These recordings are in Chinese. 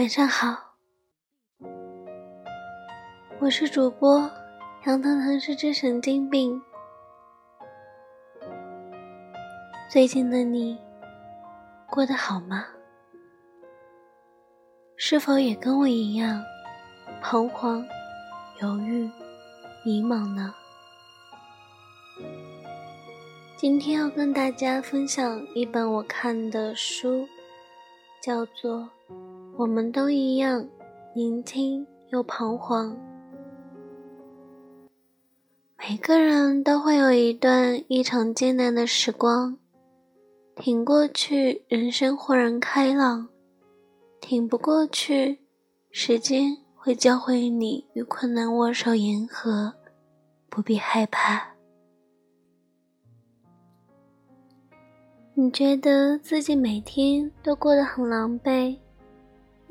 晚上好，我是主播杨腾腾，是只神经病。最近的你过得好吗？是否也跟我一样彷徨、犹豫、迷茫呢？今天要跟大家分享一本我看的书，叫做《我们都一样，年轻又彷徨》。每个人都会有一段异常艰难的时光，挺过去，人生豁然开朗；挺不过去，时间会教会你与困难握手言和，不必害怕。你觉得自己每天都过得很狼狈，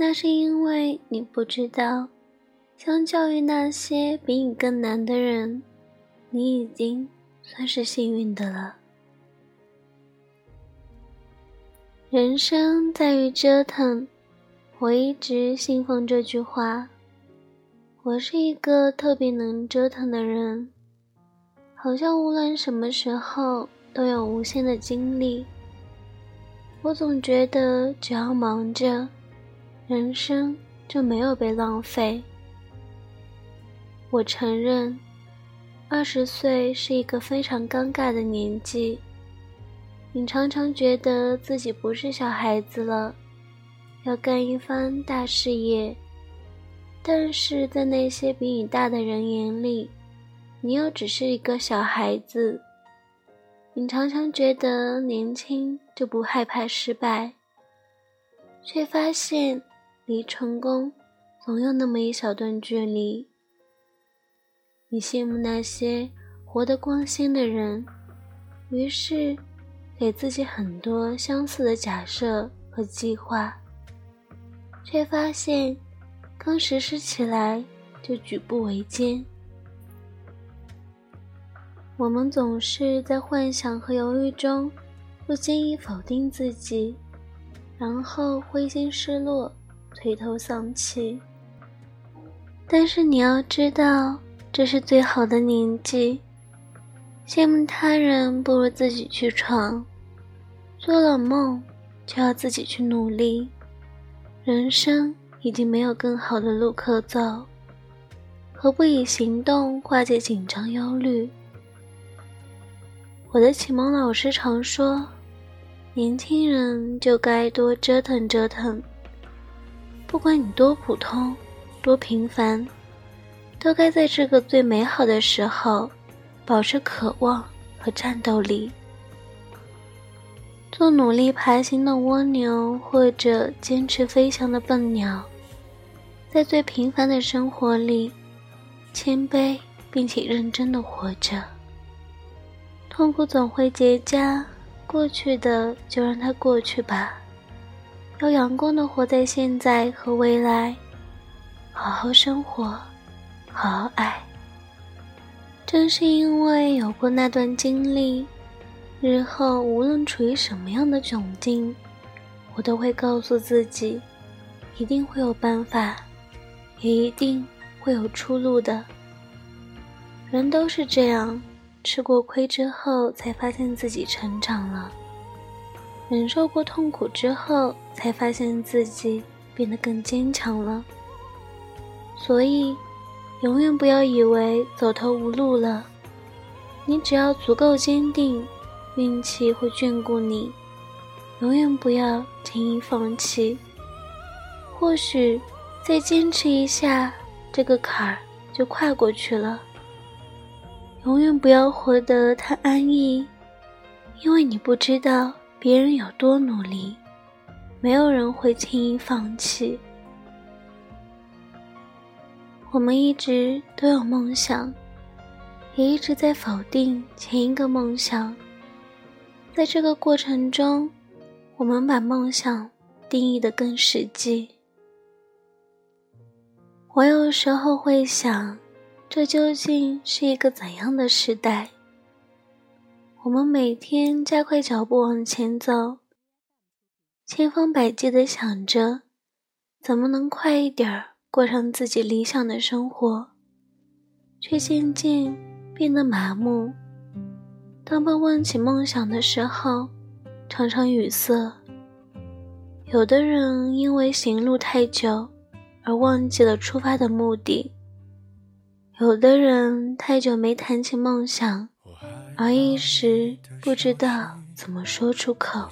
那是因为你不知道，相较于那些比你更难的人，你已经算是幸运的了。人生在于折腾，我一直信奉这句话。我是一个特别能折腾的人，好像无论什么时候都有无限的精力。我总觉得，只要忙着，人生就没有被浪费。我承认，二十岁是一个非常尴尬的年纪。你常常觉得自己不是小孩子了，要干一番大事业，但是在那些比你大的人眼里，你又只是一个小孩子。你常常觉得年轻就不害怕失败，却发现离成功总有那么一小段距离。你羡慕那些活得光鲜的人，于是给自己很多相似的假设和计划，却发现刚实施起来就举步维艰。我们总是在幻想和犹豫中，不经意否定自己，然后灰心失落、垂头丧气。但是你要知道，这是最好的年纪。羡慕他人，不如自己去闯。做了梦，就要自己去努力。人生已经没有更好的路可走，何不以行动化解紧张忧虑？我的启蒙老师常说：“年轻人就该多折腾折腾，不管你多普通、多平凡，都该在这个最美好的时候，保持渴望和战斗力。做努力爬行的蜗牛，或者坚持飞翔的笨鸟，在最平凡的生活里，谦卑并且认真的活着。”痛苦总会结痂，过去的就让它过去吧。要阳光的活在现在和未来，好好生活，好好爱。正是因为有过那段经历，日后无论处于什么样的窘境，我都会告诉自己，一定会有办法，也一定会有出路的。人都是这样。吃过亏之后，才发现自己成长了；忍受过痛苦之后，才发现自己变得更坚强了。所以，永远不要以为走投无路了。你只要足够坚定，运气会眷顾你。永远不要轻易放弃。或许，再坚持一下，这个坎儿就跨过去了。永远不要活得太安逸，因为你不知道别人有多努力。没有人会轻易放弃。我们一直都有梦想，也一直在否定前一个梦想。在这个过程中，我们把梦想定义的更实际。我有时候会想。这究竟是一个怎样的时代？我们每天加快脚步往前走，千方百计的想着怎么能快一点儿过上自己理想的生活，却渐渐变得麻木。当被问起梦想的时候，常常语塞。有的人因为行路太久而忘记了出发的目的，有的人太久没谈起梦想，而一时不知道怎么说出口。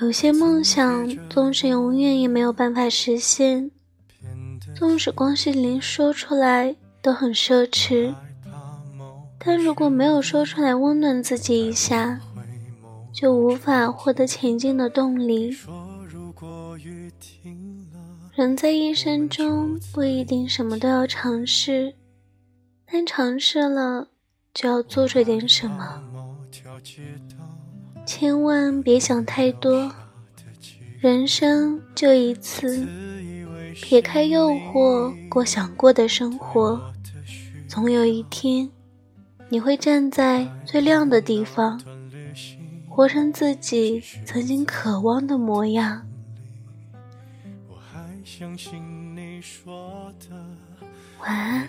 有些梦想总是永远也没有办法实现，纵使光是连说出来都很奢侈，但如果没有说出来温暖自己一下。就无法获得前进的动力。人在一生中不一定什么都要尝试，但尝试了就要做出点什么。千万别想太多，人生就一次，撇开诱惑，过想过的生活。总有一天，你会站在最亮的地方。活成自己曾经渴望的模样。晚安。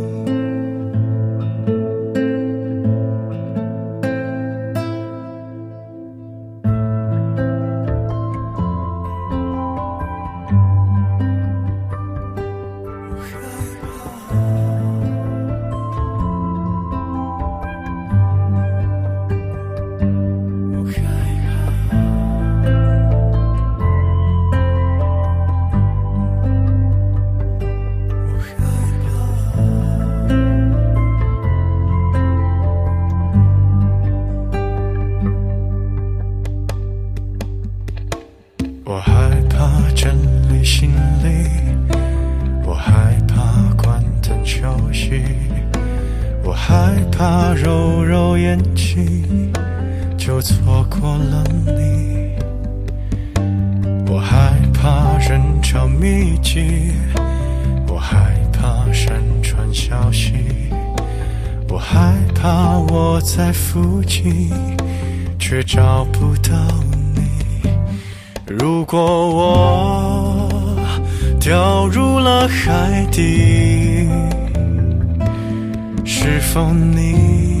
眼睛就错过了你，我害怕人潮密集，我害怕山川消息，我害怕我在附近却找不到你。如果我掉入了海底。是否你